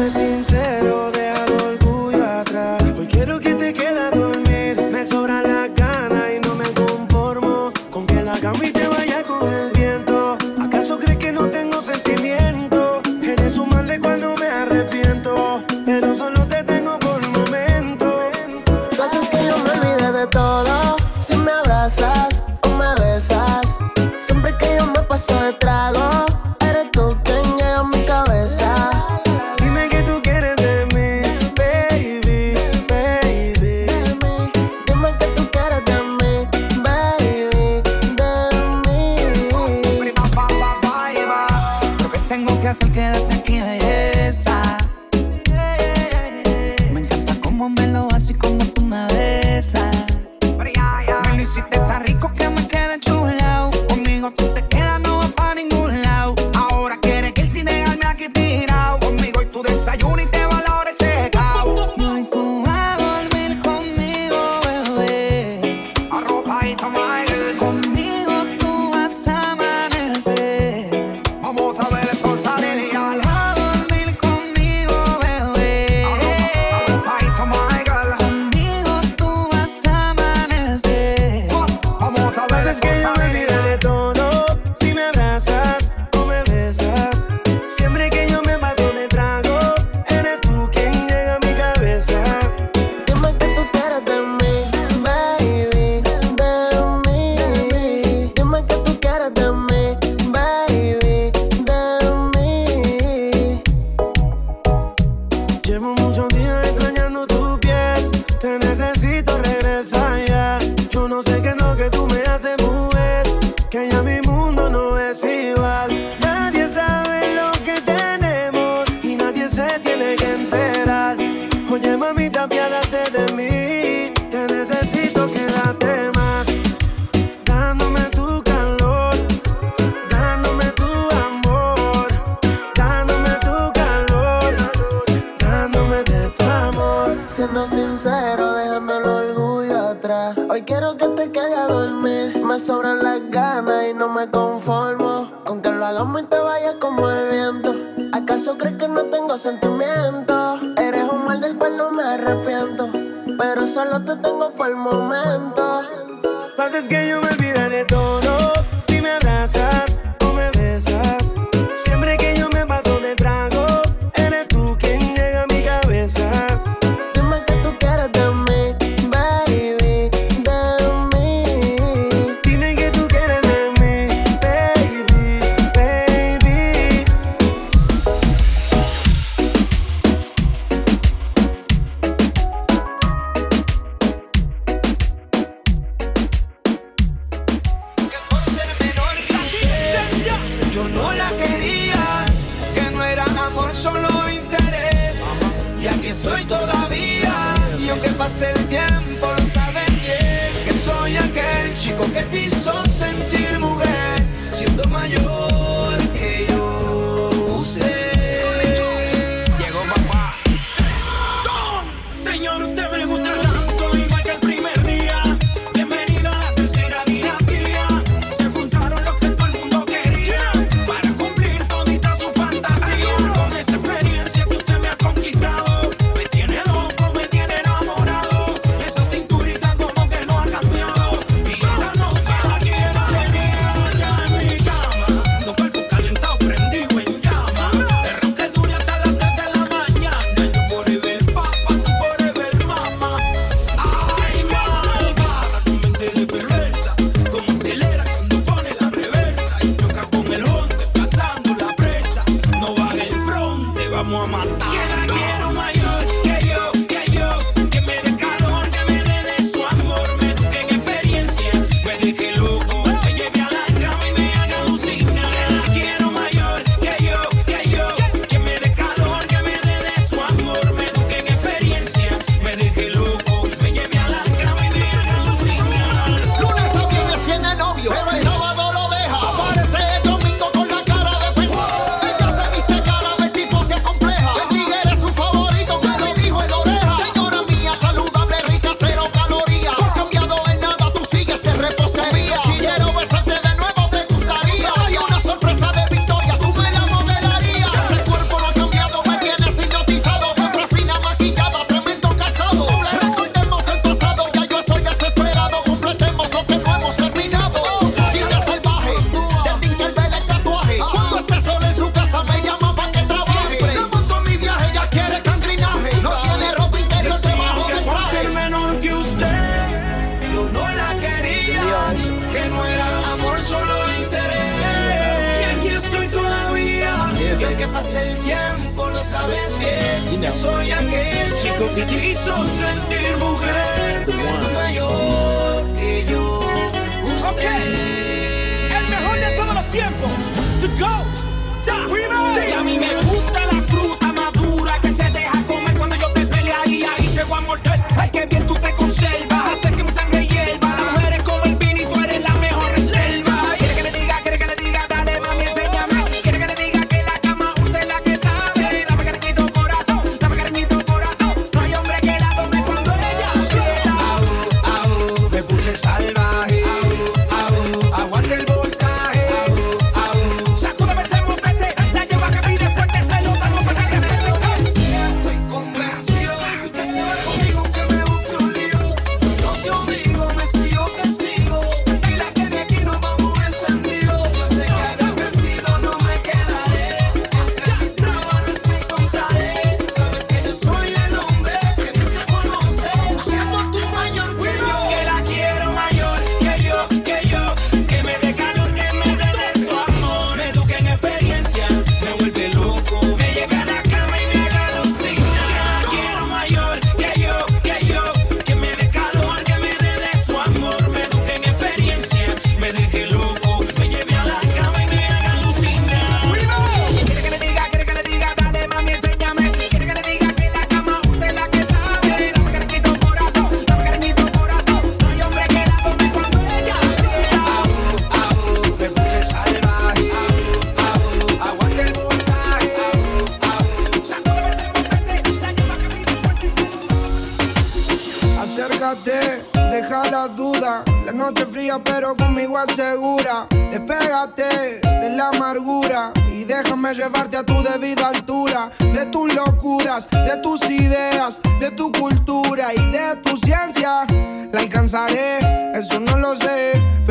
El tigre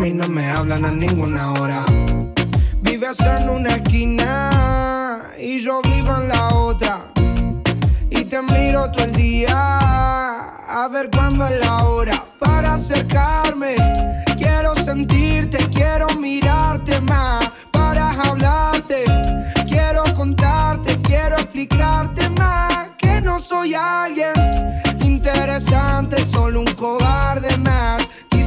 mí no me hablan a ninguna hora. Vives en una esquina y yo vivo en la otra. Y te miro todo el día a ver cuándo es la hora para acercarme. Quiero sentirte, quiero mirarte más para hablarte. Quiero contarte, quiero explicarte más que no soy alguien interesante, solo un cobarde más.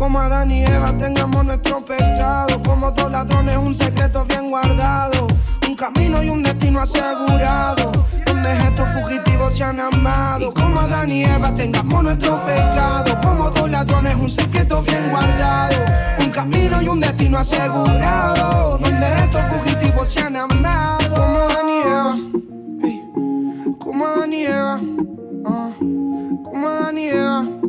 Como Adán y Eva tengamos nuestro pecado. Como dos ladrones, un secreto bien guardado. Un camino y un destino asegurado. Donde estos fugitivos se han amado. Como Adán y Eva tengamos nuestro pecado. Como dos ladrones, un secreto bien guardado. Un camino y un destino asegurado. Donde estos fugitivos se han amado. Como Adán y Eva. Como Adán y Eva. ah. Como Adán y Eva.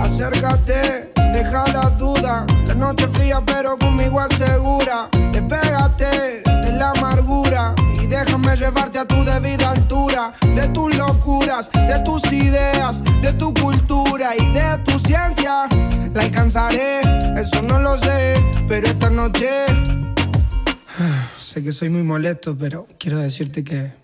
Acércate, deja la duda. La noche fría, pero conmigo asegura. Despégate de la amargura y déjame llevarte a tu debida altura. De tus locuras, de tus ideas, de tu cultura y de tu ciencia. La alcanzaré, eso no lo sé, pero esta noche. Sé que soy muy molesto, pero quiero decirte que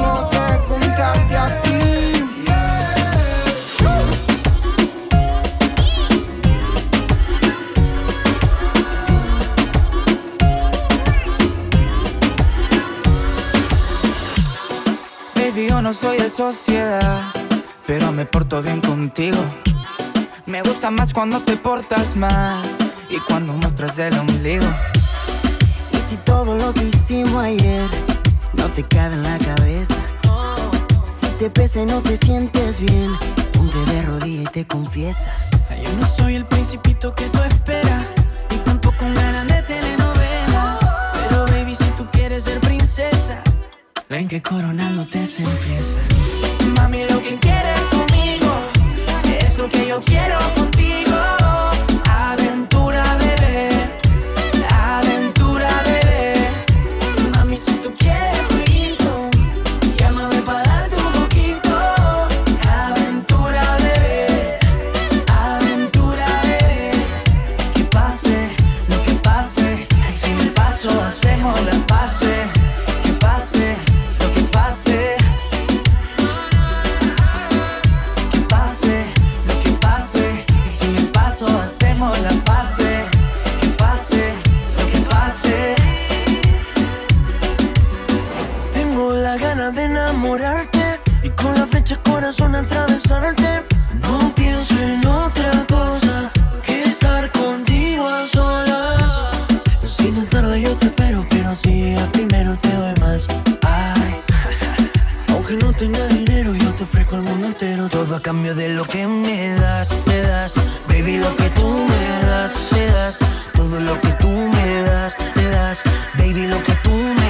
sociedad, pero me porto bien contigo. Me gusta más cuando te portas mal y cuando muestras el ombligo. Y si todo lo que hicimos ayer no te cabe en la cabeza, si te pesa y no te sientes bien, ponte de rodillas y te confiesas. Yo no soy el principito que tú esperas, ven que coronándote se empieza. Mami, lo que quieres conmigo es lo que yo quiero No pienso en otra cosa que estar contigo a solas. Si te tarde yo te espero, pero si llegas primero te doy más. Ay, aunque no tenga dinero, yo te ofrezco el mundo entero. Todo a cambio de lo que me das, me das. Baby, lo que tú me das, me das. Todo lo que tú me das, me das. Baby, lo que tú me das,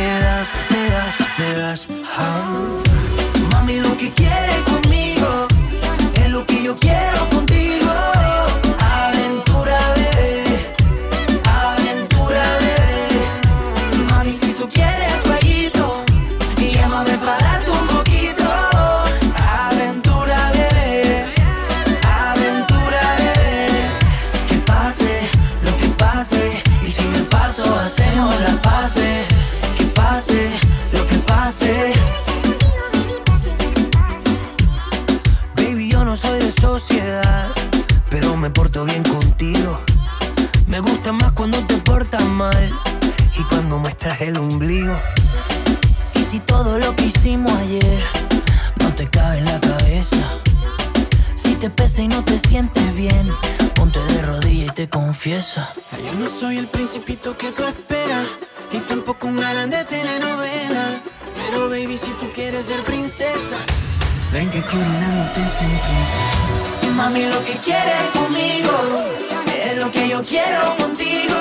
Mami, lo que quieres conmigo es lo que yo quiero contigo.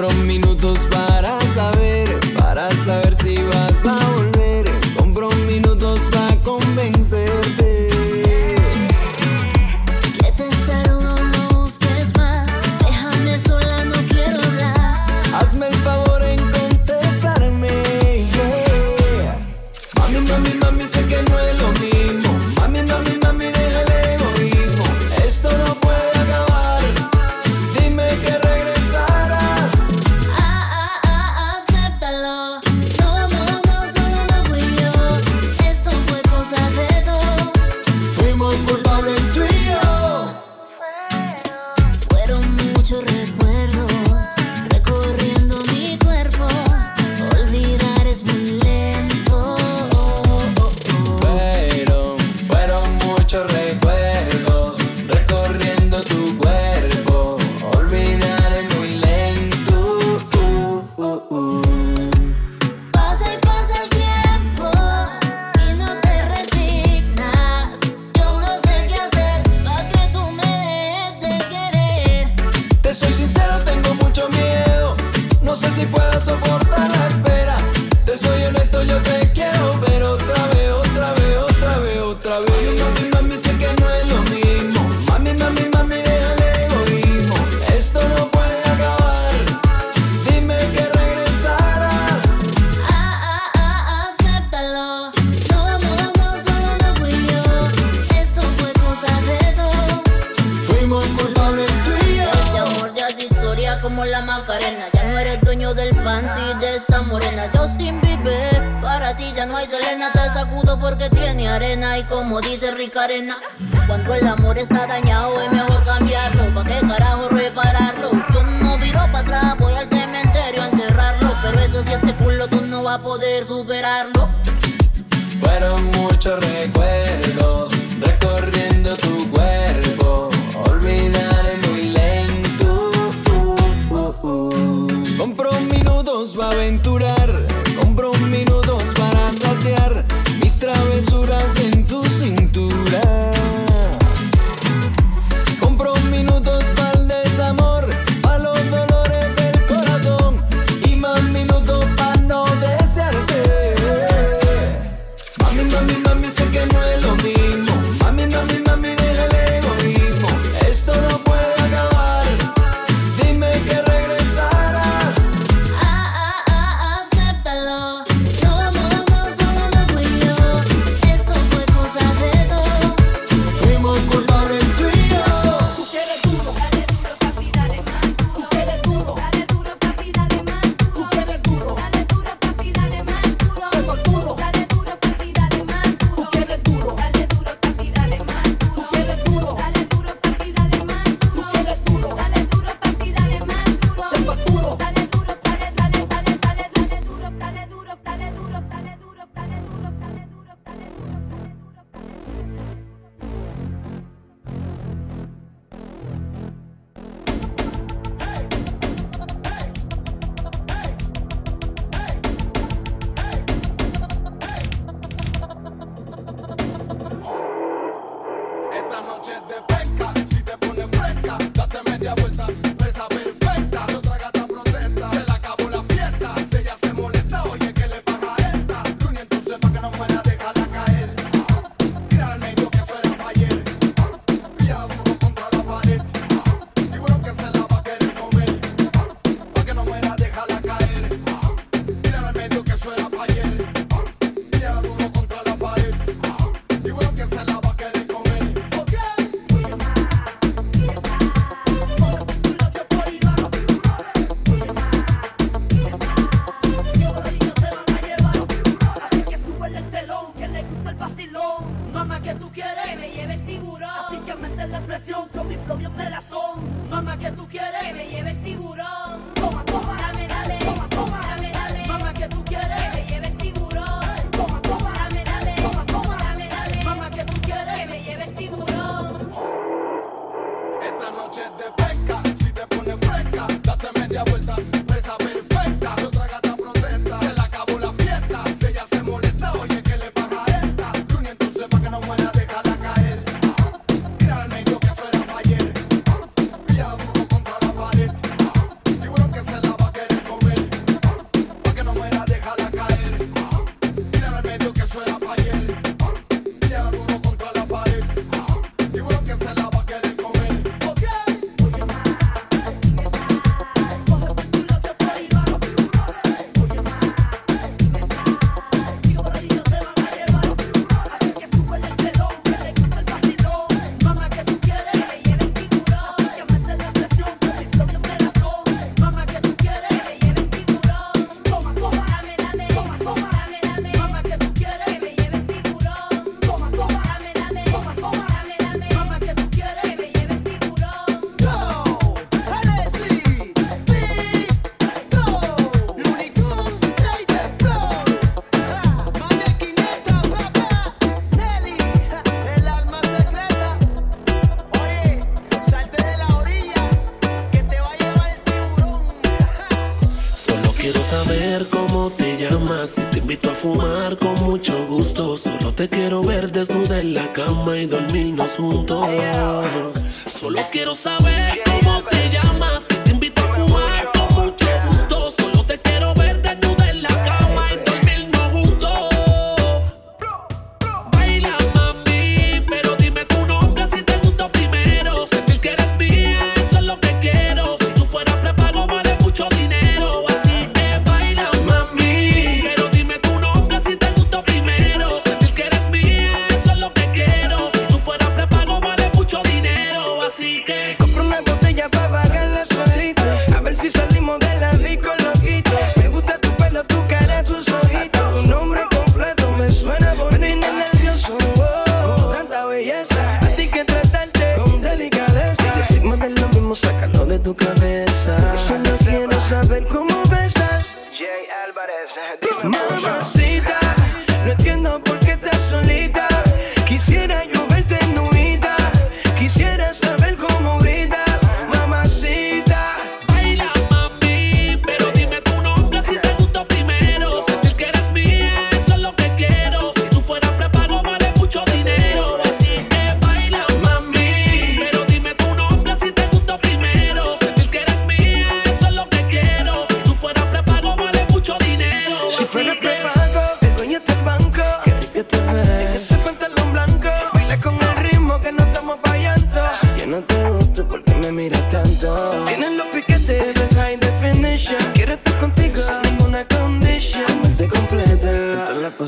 Compro minutos para saber. y Selena te sacudo porque tiene arena y como dice Rica Arena, cuando el amor está dañado es mejor cambiarlo, ¿pa' qué carajo repararlo? Yo no viro para atrás, voy al cementerio a enterrarlo, pero eso si este culo tú no vas a poder superarlo. Fueron muchos recuerdos recorriendo tu cuerpo, olvidar es muy lento. Uh, uh, uh. Compro minutos pa' aventurar. censuran sin con mucho gusto. Solo te quiero ver desnuda en la cama y dormirnos juntos. Solo quiero saber cómo te llamas.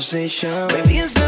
conversation. Baby, it's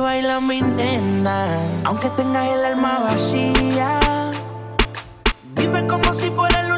baila mi nena, aunque tengas el alma vacía. Vive como si fuera el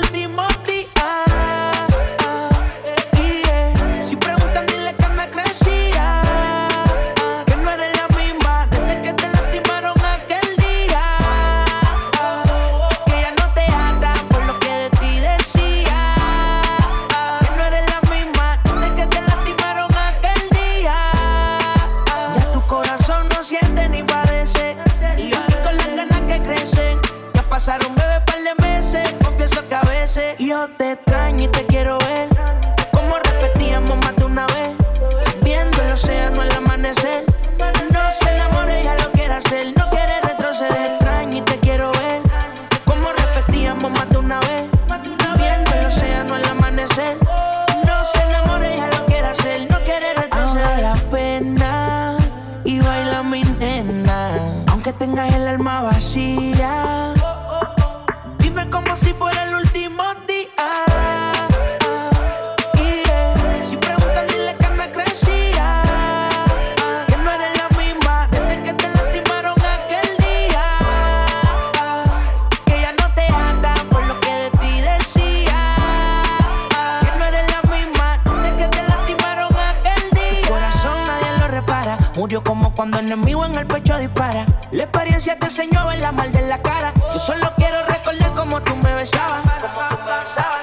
Murió como cuando el enemigo en el pecho dispara. La experiencia te enseñó en la mal de la cara. Yo solo quiero recordar cómo tú me besabas.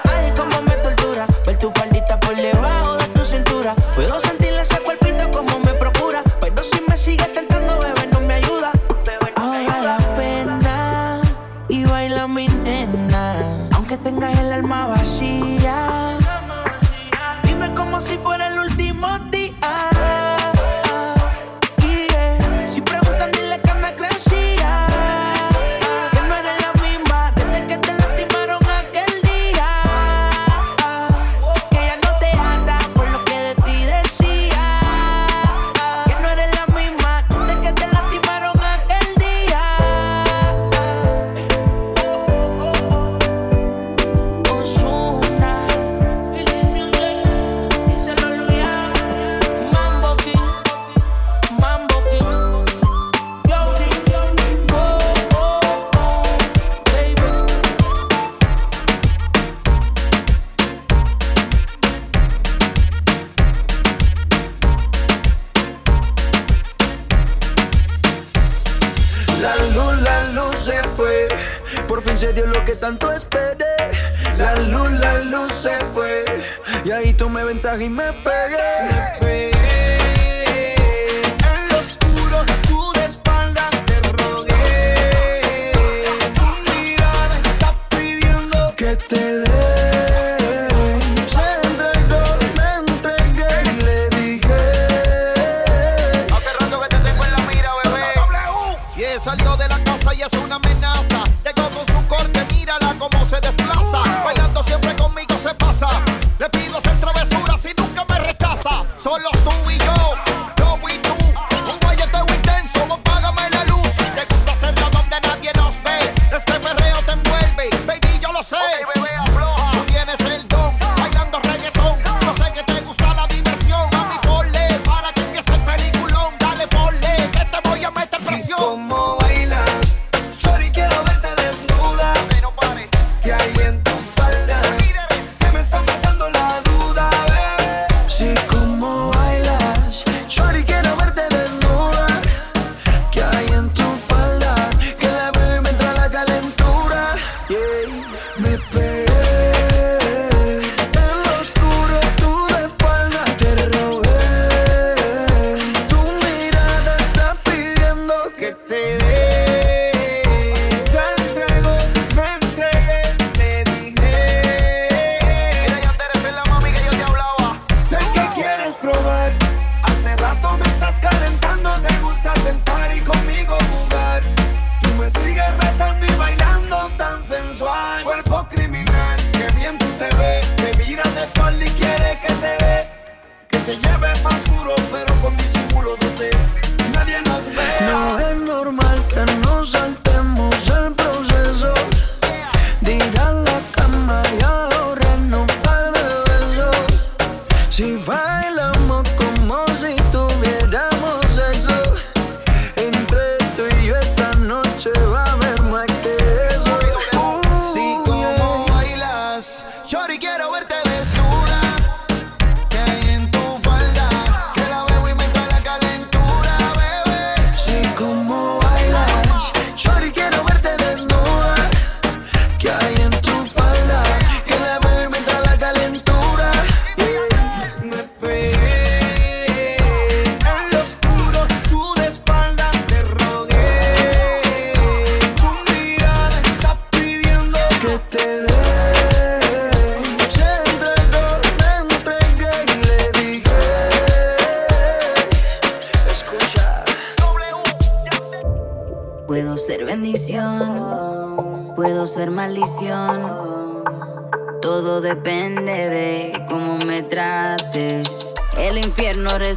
Ay, cómo me tortura ver tu faldita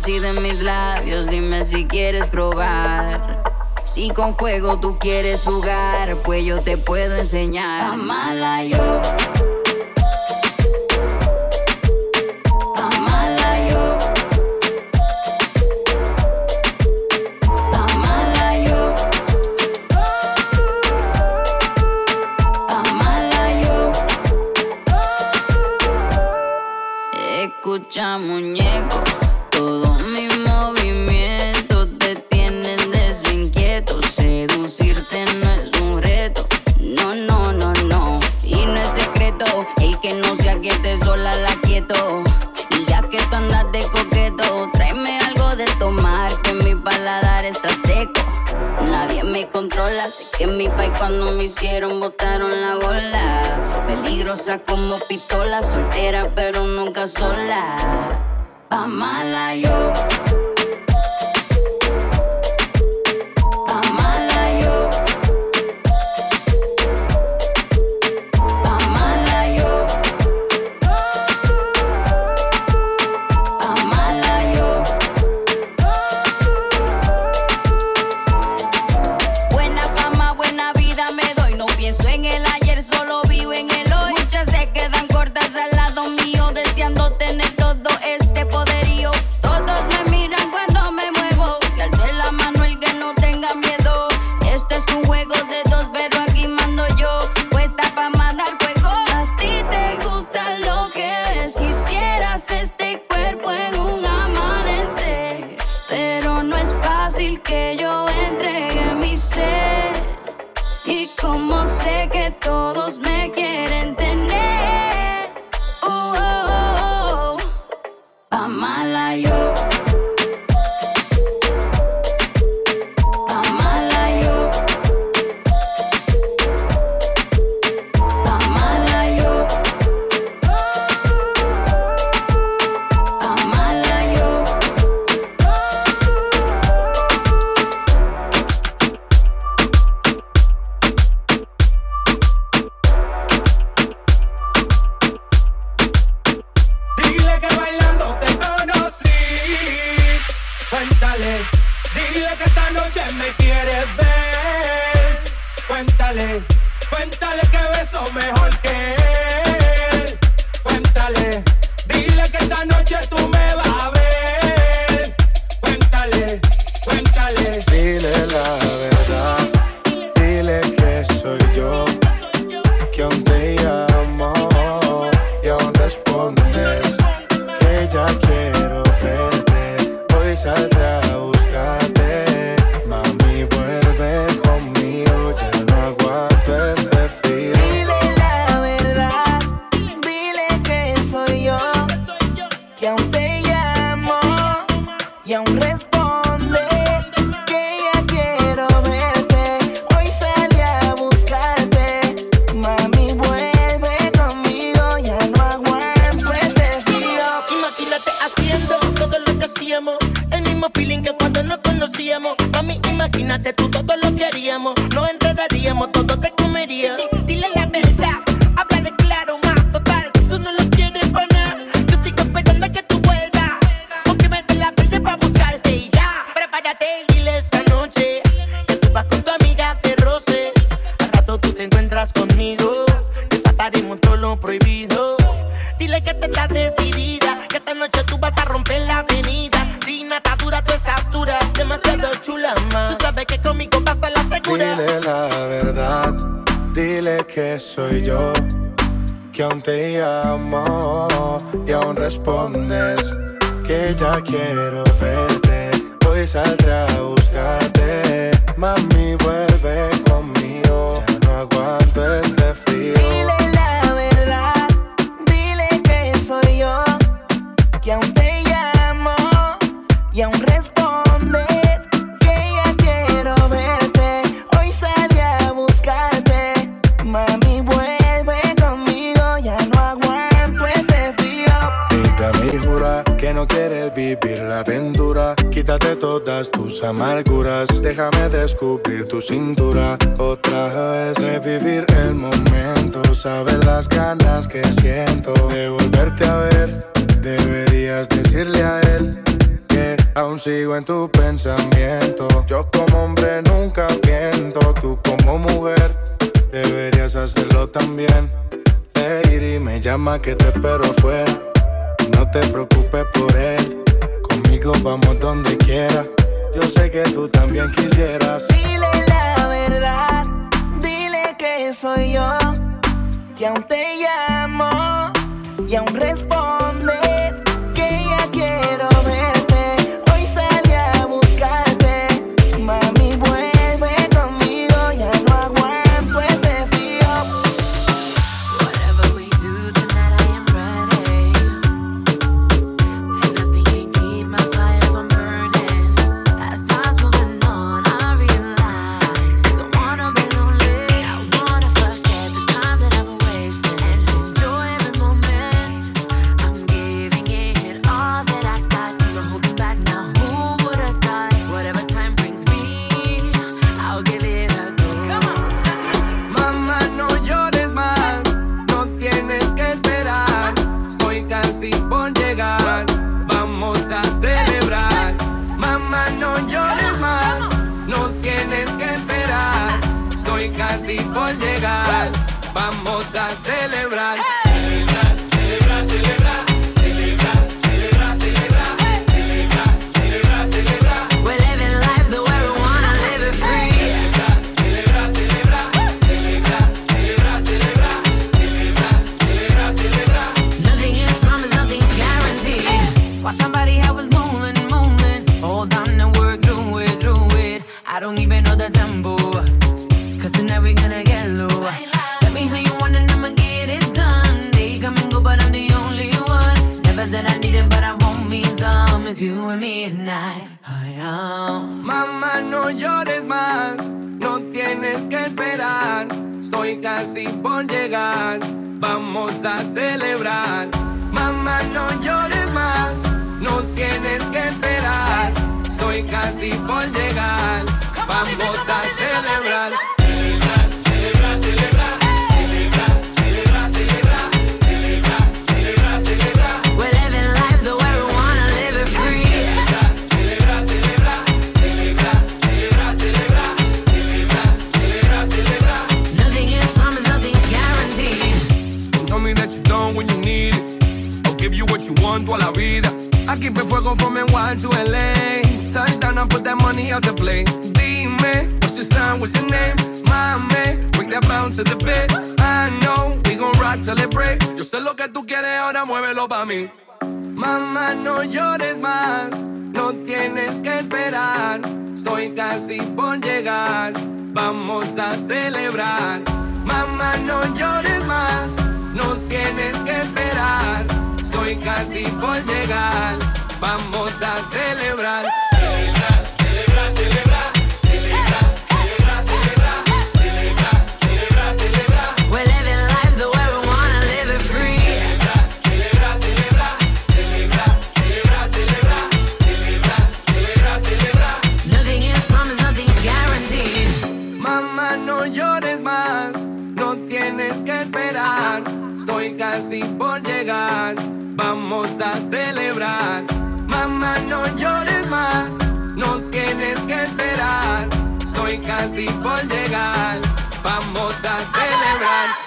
así de mis labios, dime si quieres probar. Si con fuego tú quieres jugar, pues yo te puedo enseñar. Amala yo. pusieron, botaron la bola. Peligrosa como pistola, soltera pero nunca sola. Pa' mala yo. no quieres vivir la aventura. Quítate todas tus amarguras, déjame descubrir tu cintura. Otra vez revivir el momento, sabes las ganas que siento de volverte a ver. Deberías decirle a él que aún sigo en tu pensamiento. Yo como hombre nunca miento, tú como mujer deberías hacerlo también. Lady, me llama que te espero afuera. No te preocupes por él, conmigo vamos donde quiera. Yo sé que tú también quisieras. Dile la verdad, dile que soy yo, que aún te llamo y aún respondo. casi por llegar. Vamos a celebrar. casi por llegar. Vamos a celebrar. Mamá, no llores más. No tienes que esperar. Estoy casi por llegar. Vamos a celebrar. I keep it fuego from in one to LA. Sign down and put that money out the play. Dime, what's your sign, what's your name? My man, bring that bounce to the bed. I know we gon' rock till it break. Yo sé lo que tú quieres, ahora muévelo pa' mí. Mamá, no llores más. No tienes que esperar. Estoy casi por llegar. Vamos a celebrar. Mamá, no llores más. No tienes que esperar casi por llegar. Vamos a celebrar. vamos a celebrar. Mamá, no llores más, no tienes que esperar. Estoy casi por llegar, vamos a celebrar.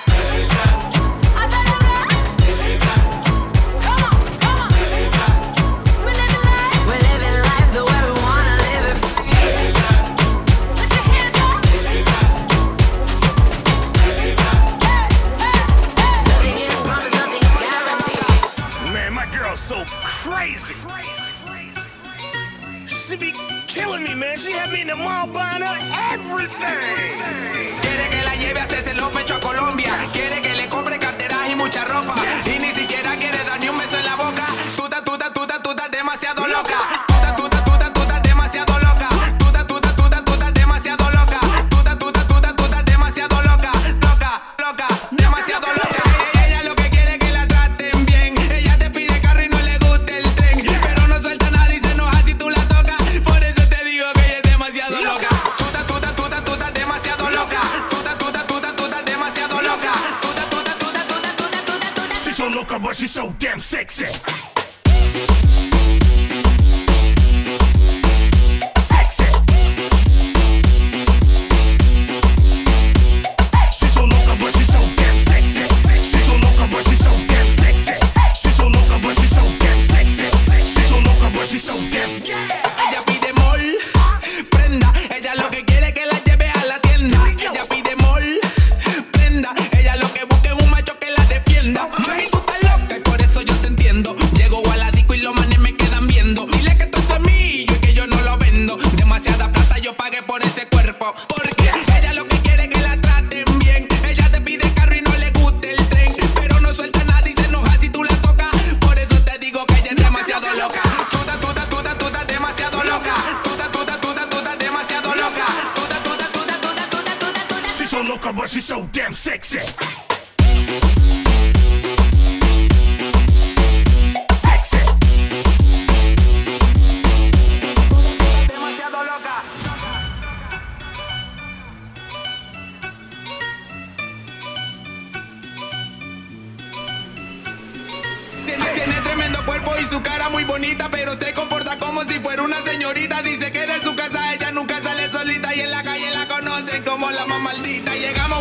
Quiere que la lleve a hacerse los pechos a Colombia. Quiere que le compre carteras y mucha ropa. Y ni siquiera quiere dar ni un beso en la boca. Tuta, tuta, tuta, tuta, demasiado loca. Tuta, tuta, tuta, tuta, demasiado loca. loca, but she's so damn sexy. Tiene tremendo cuerpo y su cara muy bonita, pero se comporta como si fuera una señorita. bandita, llegamos.